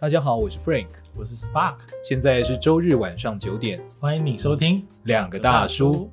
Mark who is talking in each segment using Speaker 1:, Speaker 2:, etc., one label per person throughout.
Speaker 1: 大家好，我是 Frank，
Speaker 2: 我是 Spark，
Speaker 1: 现在是周日晚上九点，
Speaker 2: 欢迎你收听
Speaker 1: 两个大叔。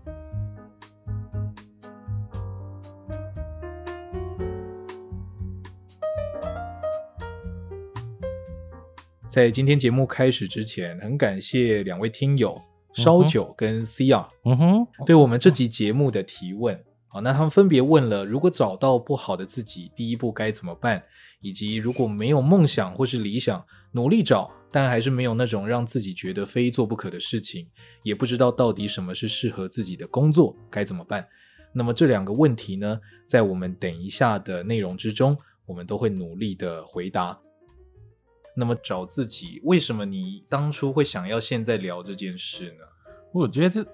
Speaker 1: 在今天节目开始之前，很感谢两位听友烧酒跟 CR，
Speaker 2: 嗯哼，
Speaker 1: 对我们这集节目的提问。好，那他们分别问了：如果找到不好的自己，第一步该怎么办？以及如果没有梦想或是理想，努力找，但还是没有那种让自己觉得非做不可的事情，也不知道到底什么是适合自己的工作，该怎么办？那么这两个问题呢，在我们等一下的内容之中，我们都会努力的回答。那么找自己，为什么你当初会想要现在聊这件事呢？
Speaker 2: 我觉得这，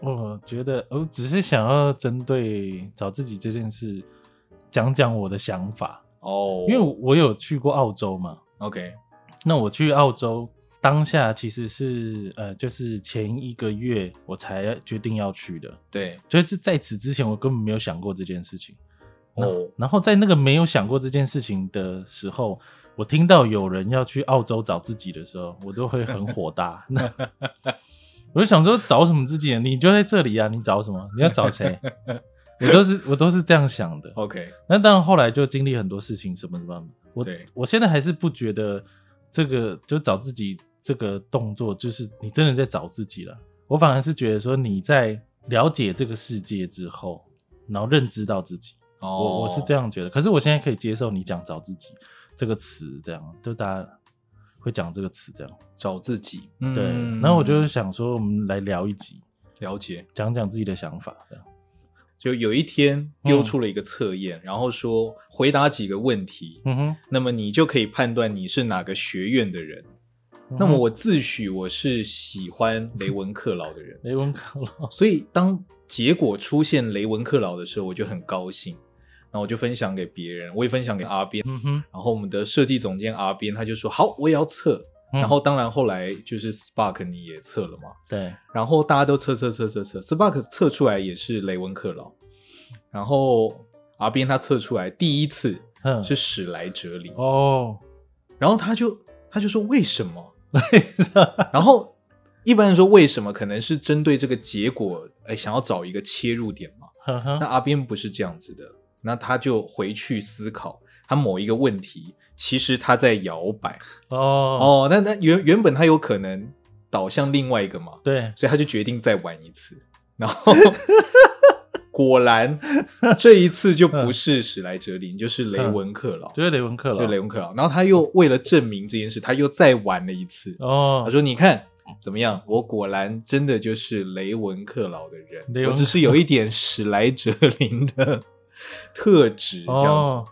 Speaker 2: 我觉得我只是想要针对找自己这件事，讲讲我的想法。
Speaker 1: 哦，oh.
Speaker 2: 因为我有去过澳洲嘛
Speaker 1: ，OK，
Speaker 2: 那我去澳洲当下其实是呃，就是前一个月我才决定要去的，
Speaker 1: 对，
Speaker 2: 就是在此之前我根本没有想过这件事情。哦
Speaker 1: ，oh.
Speaker 2: 然后在那个没有想过这件事情的时候，我听到有人要去澳洲找自己的时候，我都会很火大。那我就想说，找什么自己？你就在这里啊，你找什么？你要找谁？我都是我都是这样想的，
Speaker 1: OK。
Speaker 2: 那当然后来就经历很多事情，什么什么。我我现在还是不觉得这个就找自己这个动作，就是你真的在找自己了。我反而是觉得说你在了解这个世界之后，然后认知到自己。哦，我我是这样觉得。可是我现在可以接受你讲找自己这个词，这样就大家会讲这个词，这样
Speaker 1: 找自己。
Speaker 2: 对。然后我就是想说，我们来聊一集，
Speaker 1: 了解，
Speaker 2: 讲讲自己的想法，这样。
Speaker 1: 就有一天丢出了一个测验，嗯、然后说回答几个问题，
Speaker 2: 嗯哼，
Speaker 1: 那么你就可以判断你是哪个学院的人。嗯、那么我自诩我是喜欢雷文克劳的人，
Speaker 2: 雷文克劳。
Speaker 1: 所以当结果出现雷文克劳的时候，我就很高兴，然后我就分享给别人，我也分享给阿边，
Speaker 2: 嗯哼，
Speaker 1: 然后我们的设计总监阿边他就说好，我也要测。然后，当然后来就是 Spark 你也测了嘛？
Speaker 2: 对。
Speaker 1: 然后大家都测测测测测，Spark 测出来也是雷文克劳。然后阿边他测出来第一次是史莱哲林
Speaker 2: 哦。
Speaker 1: 然后他就他就说为什么？然后一般人说为什么，可能是针对这个结果，哎，想要找一个切入点嘛。那阿边不是这样子的，那他就回去思考他某一个问题。其实他在摇摆
Speaker 2: 哦
Speaker 1: 哦，那那原原本他有可能导向另外一个嘛，
Speaker 2: 对，
Speaker 1: 所以他就决定再玩一次，然后 果然这一次就不是史莱哲林，就是雷文克劳，
Speaker 2: 就是雷文克劳，
Speaker 1: 对雷文克劳。然后他又为了证明这件事，他又再玩了一次哦。他说：“你看怎么样？我果然真的就是雷文克劳的人，我只是有一点史莱哲林的 特质这样子。”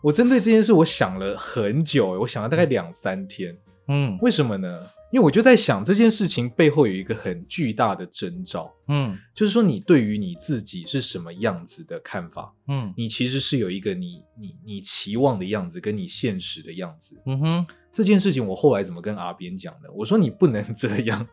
Speaker 1: 我针对这件事，我想了很久，我想了大概两三天。
Speaker 2: 嗯，
Speaker 1: 为什么呢？因为我就在想这件事情背后有一个很巨大的征兆。
Speaker 2: 嗯，就是
Speaker 1: 说你对于你自己是什么样子的看法。
Speaker 2: 嗯，
Speaker 1: 你其实是有一个你你你期望的样子，跟你现实的样子。
Speaker 2: 嗯哼。
Speaker 1: 这件事情我后来怎么跟阿边讲的？我说你不能这样，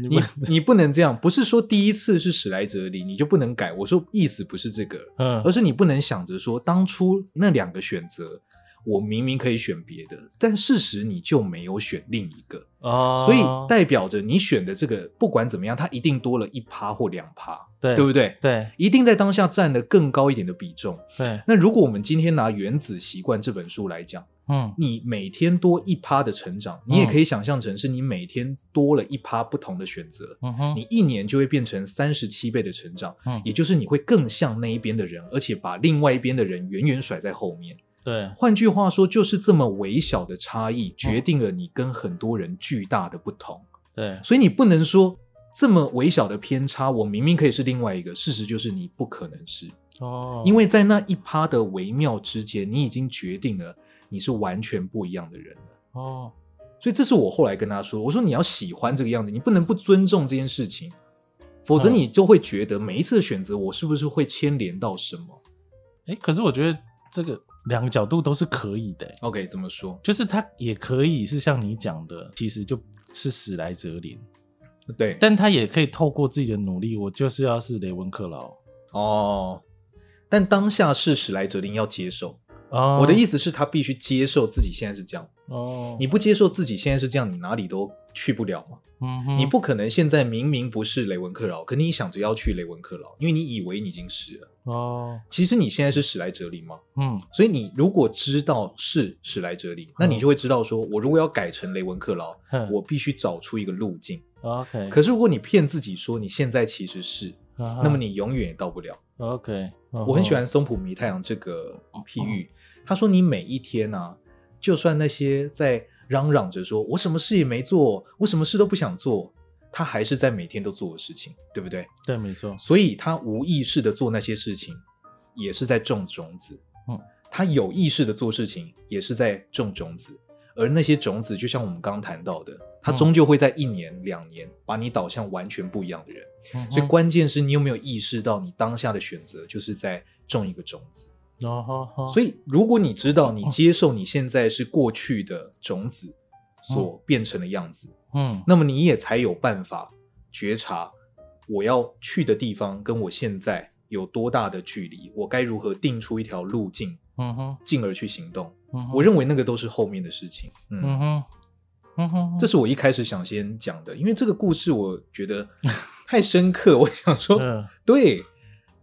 Speaker 2: 你
Speaker 1: 你你不能这样，不是说第一次是史莱哲林你就不能改。我说意思不是这个，
Speaker 2: 嗯，
Speaker 1: 而是你不能想着说当初那两个选择，我明明可以选别的，但事实你就没有选另一个，
Speaker 2: 哦，
Speaker 1: 所以代表着你选的这个不管怎么样，它一定多了一趴或两趴，
Speaker 2: 对，
Speaker 1: 对不对？
Speaker 2: 对，
Speaker 1: 一定在当下占了更高一点的比重。
Speaker 2: 对，
Speaker 1: 那如果我们今天拿《原子习惯》这本书来讲。
Speaker 2: 嗯，
Speaker 1: 你每天多一趴的成长，你也可以想象成是你每天多了一趴不同的选择。
Speaker 2: 嗯哼，
Speaker 1: 你一年就会变成三十七倍的成长。
Speaker 2: 嗯，
Speaker 1: 也就是你会更像那一边的人，而且把另外一边的人远远甩在后面。
Speaker 2: 对，
Speaker 1: 换句话说，就是这么微小的差异，决定了你跟很多人巨大的不同。
Speaker 2: 对，
Speaker 1: 所以你不能说这么微小的偏差，我明明可以是另外一个。事实就是你不可能是。
Speaker 2: 哦，
Speaker 1: 因为在那一趴的微妙之间，你已经决定了。你是完全不一样的人了
Speaker 2: 哦，
Speaker 1: 所以这是我后来跟他说，我说你要喜欢这个样子，你不能不尊重这件事情，否则你就会觉得每一次的选择，我是不是会牵连到什么？
Speaker 2: 哎，可是我觉得这个两个角度都是可以的。
Speaker 1: OK，怎么说？
Speaker 2: 就是他也可以是像你讲的，其实就是史莱哲林，
Speaker 1: 对，
Speaker 2: 但他也可以透过自己的努力，我就是要是雷文克劳
Speaker 1: 哦，但当下是史莱哲林要接受。
Speaker 2: 哦，
Speaker 1: 我的意思是，他必须接受自己现在是这样。
Speaker 2: 哦，
Speaker 1: 你不接受自己现在是这样，你哪里都去不了嘛。
Speaker 2: 嗯，
Speaker 1: 你不可能现在明明不是雷文克劳，可你想着要去雷文克劳，因为你以为你已经是了。
Speaker 2: 哦，
Speaker 1: 其实你现在是史莱哲林吗？
Speaker 2: 嗯，
Speaker 1: 所以你如果知道是史莱哲林，那你就会知道说，我如果要改成雷文克劳，
Speaker 2: 嗯
Speaker 1: 我必须找出一个路径。
Speaker 2: OK，
Speaker 1: 可是如果你骗自己说你现在其实是，那么你永远也到不了。
Speaker 2: OK，
Speaker 1: 我很喜欢松浦弥太郎这个譬喻，他说你每一天呢，就算那些在嚷嚷着说我什么事也没做，我什么事都不想做，他还是在每天都做的事情，对不对？
Speaker 2: 对，没错。
Speaker 1: 所以他无意识的做那些事情，也是在种种子。
Speaker 2: 嗯，
Speaker 1: 他有意识的做事情，也是在种种子。而那些种子，就像我们刚刚谈到的，它终究会在一年、嗯、两年把你导向完全不一样的人。
Speaker 2: 嗯、
Speaker 1: 所以关键是你有没有意识到，你当下的选择就是在种一个种子。
Speaker 2: 哦、
Speaker 1: 所以如果你知道你接受你现在是过去的种子所变成的样子，
Speaker 2: 嗯，
Speaker 1: 那么你也才有办法觉察我要去的地方跟我现在有多大的距离，我该如何定出一条路径，
Speaker 2: 嗯哼，
Speaker 1: 进而去行动。
Speaker 2: 嗯、
Speaker 1: 我认为那个都是后面的事情。嗯，
Speaker 2: 嗯哼，嗯哼，
Speaker 1: 这是我一开始想先讲的，因为这个故事我觉得太深刻。我想说，
Speaker 2: 嗯、
Speaker 1: 对，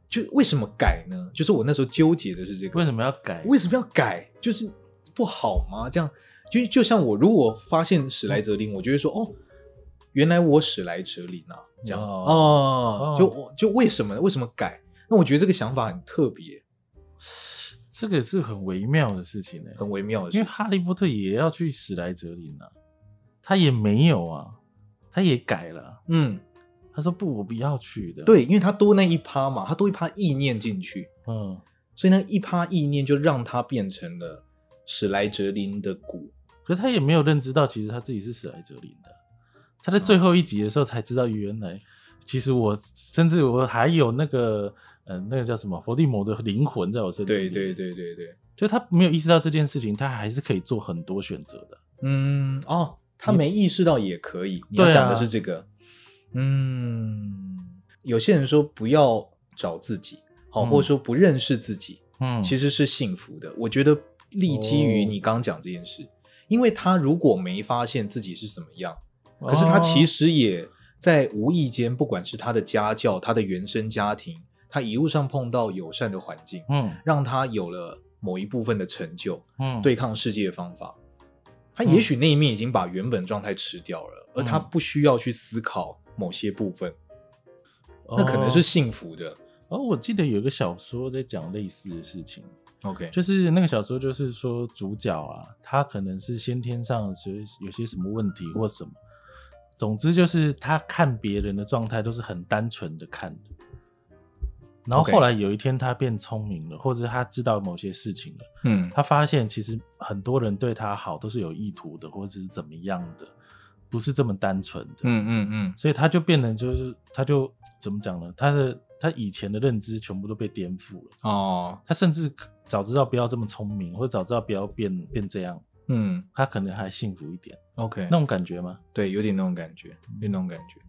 Speaker 1: 就为什么改呢？就是我那时候纠结的是这个，
Speaker 2: 为什么要改？
Speaker 1: 为什么要改？就是不好吗？这样，就就像我如果发现史莱哲林，嗯、我就会说，哦，原来我史莱哲林啊，这样哦，
Speaker 2: 哦
Speaker 1: 就就为什么呢？为什么改？那我觉得这个想法很特别。
Speaker 2: 这个是很微妙的事情呢、欸，
Speaker 1: 很微妙的事情。
Speaker 2: 因为哈利波特也要去史莱哲林啊，他也没有啊，他也改了。
Speaker 1: 嗯，
Speaker 2: 他说不，我不要去的。
Speaker 1: 对，因为他多那一趴嘛，他多一趴意念进去，
Speaker 2: 嗯，
Speaker 1: 所以那一趴意念就让他变成了史莱哲林的骨。
Speaker 2: 可是他也没有认知到，其实他自己是史莱哲林的。他在最后一集的时候才知道，原来、嗯、其实我甚至我还有那个。嗯，那个叫什么伏地魔的灵魂在我身体里。对
Speaker 1: 对对对对，
Speaker 2: 就他没有意识到这件事情，他还是可以做很多选择的。
Speaker 1: 嗯，哦，他没意识到也可以。你要讲的是这个。啊、嗯，有些人说不要找自己，好、嗯，或者说不认识自己，嗯，其实是幸福的。我觉得立基于你刚讲这件事，哦、因为他如果没发现自己是什么样，可是他其实也在无意间，不管是他的家教，他的原生家庭。他一路上碰到友善的环境，嗯，让他有了某一部分的成就，嗯，对抗世界的方法。他也许那一面已经把原本状态吃掉了，嗯，而他不需要去思考某些部分，嗯，那可能是幸福的。
Speaker 2: 哦，我记得有一个小说在讲类似的事情。
Speaker 1: OK，
Speaker 2: 就是那个小说，就是说主角啊，他可能是先天上有些什么问题或什么，总之就是他看别人的状态都是很单纯的看的。然后后来有一天他变聪明了，或者他知道某些事情了，嗯，他发现其实很多人对他好都是有意图的，或者是怎么样的，不是这么单纯的，
Speaker 1: 嗯嗯嗯，
Speaker 2: 所以他就变得就是他就怎么讲呢？他的他以前的认知全部都被颠覆了。哦，他甚至早知道不要这么聪明，或者早知道不要变变这样，嗯，他可能还幸福一点，OK，那种感觉吗？
Speaker 1: 对，有点那种感觉，有那种感觉。